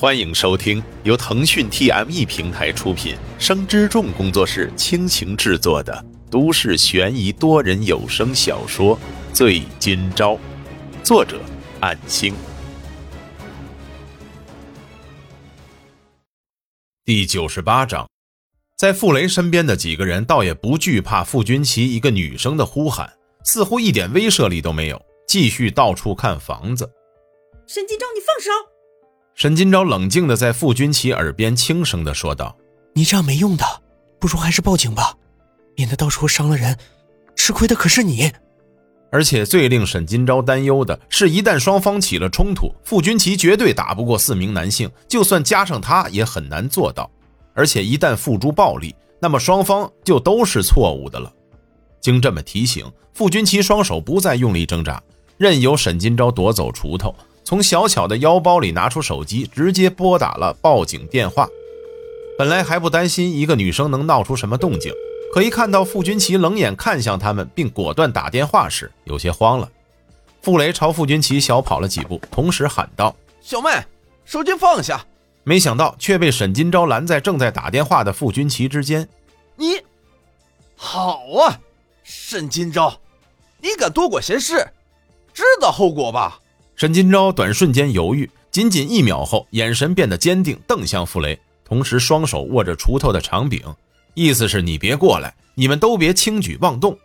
欢迎收听由腾讯 TME 平台出品、生之众工作室倾情制作的都市悬疑多人有声小说《醉今朝》，作者：暗星。第九十八章，在傅雷身边的几个人倒也不惧怕傅君琪一个女生的呼喊，似乎一点威慑力都没有，继续到处看房子。沈金钊，你放手！沈金钊冷静的在傅君琪耳边轻声的说道：“你这样没用的，不如还是报警吧，免得到时候伤了人，吃亏的可是你。”而且最令沈金钊担忧的是，一旦双方起了冲突，傅君琪绝对打不过四名男性，就算加上他也很难做到。而且一旦付诸暴力，那么双方就都是错误的了。经这么提醒，傅君琪双手不再用力挣扎，任由沈金钊夺走锄头。从小巧的腰包里拿出手机，直接拨打了报警电话。本来还不担心一个女生能闹出什么动静，可一看到傅君琪冷眼看向他们，并果断打电话时，有些慌了。傅雷朝傅君琪小跑了几步，同时喊道：“小妹，手机放下！”没想到却被沈金钊拦在正在打电话的傅君琪之间。你，好啊，沈金钊，你敢多管闲事，知道后果吧？沈金钊短瞬间犹豫，仅仅一秒后，眼神变得坚定，瞪向傅雷，同时双手握着锄头的长柄，意思是你别过来，你们都别轻举妄动。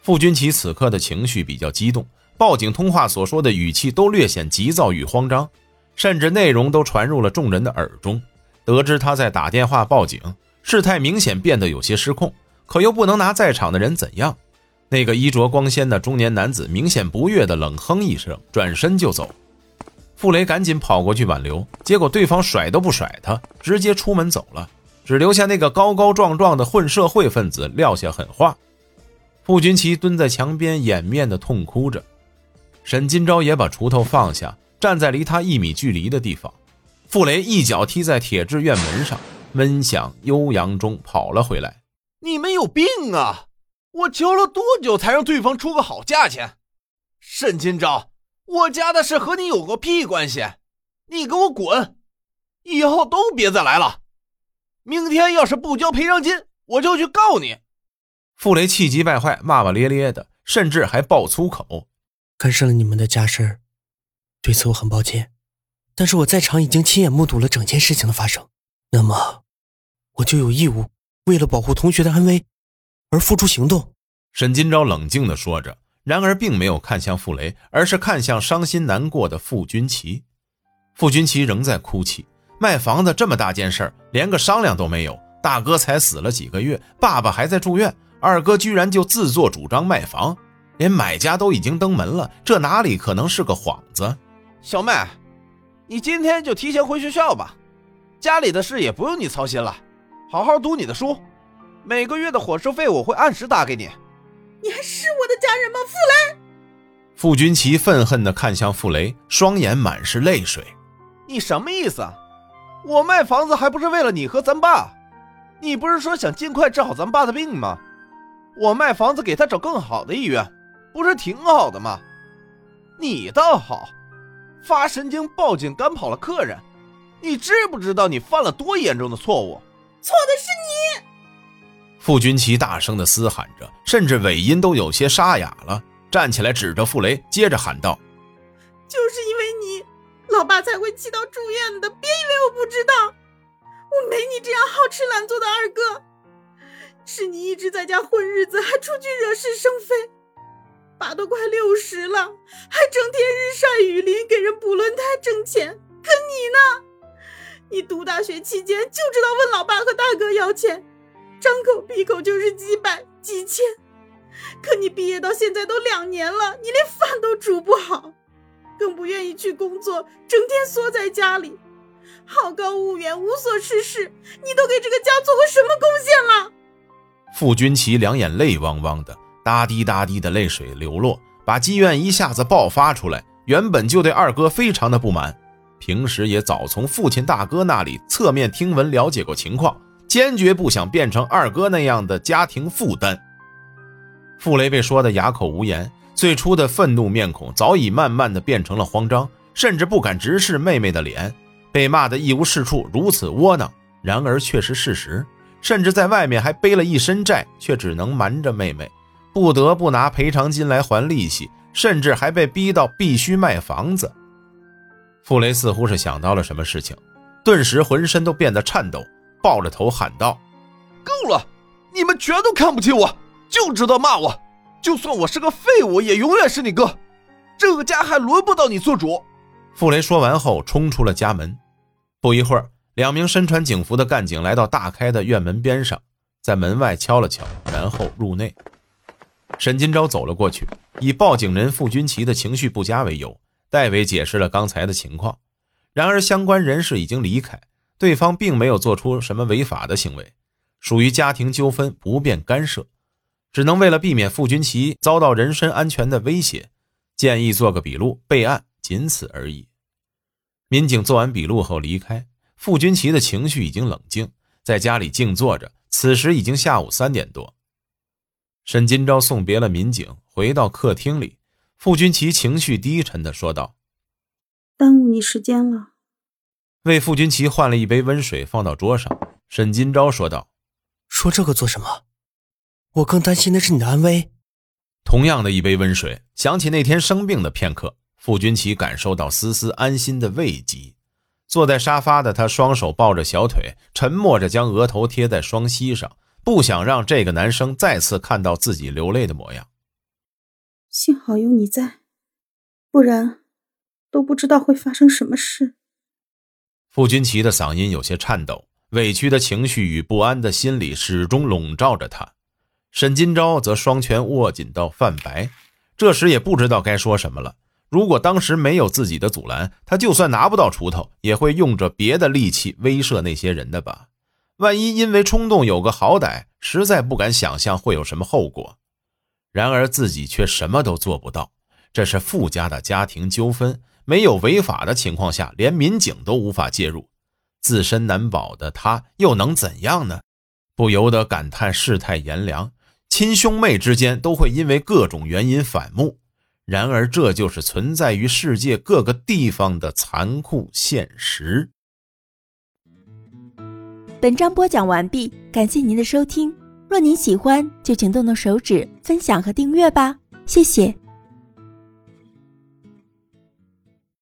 傅君琪此刻的情绪比较激动，报警通话所说的语气都略显急躁与慌张，甚至内容都传入了众人的耳中。得知他在打电话报警，事态明显变得有些失控，可又不能拿在场的人怎样。那个衣着光鲜的中年男子明显不悦的冷哼一声，转身就走。傅雷赶紧跑过去挽留，结果对方甩都不甩他，直接出门走了，只留下那个高高壮壮的混社会分子撂下狠话。傅君琪蹲在墙边掩面的痛哭着，沈金钊也把锄头放下，站在离他一米距离的地方。傅雷一脚踢在铁质院门上，闷响悠扬中跑了回来。你们有病啊！我求了多久才让对方出个好价钱？沈金钊，我家的事和你有个屁关系！你给我滚！以后都别再来了！明天要是不交赔偿金，我就去告你！傅雷气急败坏，骂骂咧咧的，甚至还爆粗口，干涉了你们的家事，对此我很抱歉。但是我在场已经亲眼目睹了整件事情的发生，那么我就有义务为了保护同学的安危。而付出行动，沈金钊冷静地说着，然而并没有看向傅雷，而是看向伤心难过的傅君琪。傅君琪仍在哭泣。卖房子这么大件事儿，连个商量都没有。大哥才死了几个月，爸爸还在住院，二哥居然就自作主张卖房，连买家都已经登门了，这哪里可能是个幌子？小妹，你今天就提前回学校吧，家里的事也不用你操心了，好好读你的书。每个月的伙食费我会按时打给你。你还是我的家人吗，傅雷？傅君琪愤恨地看向傅雷，双眼满是泪水。你什么意思啊？我卖房子还不是为了你和咱爸？你不是说想尽快治好咱爸的病吗？我卖房子给他找更好的医院，不是挺好的吗？你倒好，发神经报警赶跑了客人。你知不知道你犯了多严重的错误？错的是你。傅君琪大声地嘶喊着，甚至尾音都有些沙哑了。站起来，指着傅雷，接着喊道：“就是因为你，老爸才会气到住院的。别以为我不知道，我没你这样好吃懒做的二哥。是你一直在家混日子，还出去惹是生非。爸都快六十了，还整天日晒雨淋给人补轮胎挣钱。可你呢？你读大学期间就知道问老爸和大哥要钱。”张口闭口就是几百几千，可你毕业到现在都两年了，你连饭都煮不好，更不愿意去工作，整天缩在家里，好高骛远，无所事事。你都给这个家做过什么贡献了？傅君琪两眼泪汪汪的，哒滴哒滴的泪水流落，把积怨一下子爆发出来。原本就对二哥非常的不满，平时也早从父亲大哥那里侧面听闻了解过情况。坚决不想变成二哥那样的家庭负担。傅雷被说得哑口无言，最初的愤怒面孔早已慢慢的变成了慌张，甚至不敢直视妹妹的脸，被骂得一无是处，如此窝囊，然而却是事实。甚至在外面还背了一身债，却只能瞒着妹妹，不得不拿赔偿金来还利息，甚至还被逼到必须卖房子。傅雷似乎是想到了什么事情，顿时浑身都变得颤抖，抱着头喊道：“够了！你们全都看不起我，就知道骂我。就算我是个废物，也永远是你哥。这个家还轮不到你做主。”傅雷说完后，冲出了家门。不一会儿。两名身穿警服的干警来到大开的院门边上，在门外敲了敲，然后入内。沈金钊走了过去，以报警人傅军旗的情绪不佳为由，代为解释了刚才的情况。然而，相关人士已经离开，对方并没有做出什么违法的行为，属于家庭纠纷，不便干涉，只能为了避免傅军奇遭到人身安全的威胁，建议做个笔录备案，仅此而已。民警做完笔录后离开。傅军奇的情绪已经冷静，在家里静坐着。此时已经下午三点多。沈金钊送别了民警，回到客厅里。傅军奇情绪低沉地说道：“耽误你时间了。”为傅君奇换了一杯温水，放到桌上。沈金钊说道：“说这个做什么？我更担心的是你的安危。”同样的一杯温水，想起那天生病的片刻，傅君奇感受到丝丝安心的慰藉。坐在沙发的他，双手抱着小腿，沉默着将额头贴在双膝上，不想让这个男生再次看到自己流泪的模样。幸好有你在，不然都不知道会发生什么事。傅君奇的嗓音有些颤抖，委屈的情绪与不安的心理始终笼罩着他。沈金钊则双拳握紧到泛白，这时也不知道该说什么了。如果当时没有自己的阻拦，他就算拿不到锄头，也会用着别的利器威慑那些人的吧。万一因为冲动有个好歹，实在不敢想象会有什么后果。然而自己却什么都做不到。这是傅家的家庭纠纷，没有违法的情况下，连民警都无法介入，自身难保的他又能怎样呢？不由得感叹世态炎凉，亲兄妹之间都会因为各种原因反目。然而，这就是存在于世界各个地方的残酷现实。本章播讲完毕，感谢您的收听。若您喜欢，就请动动手指分享和订阅吧，谢谢。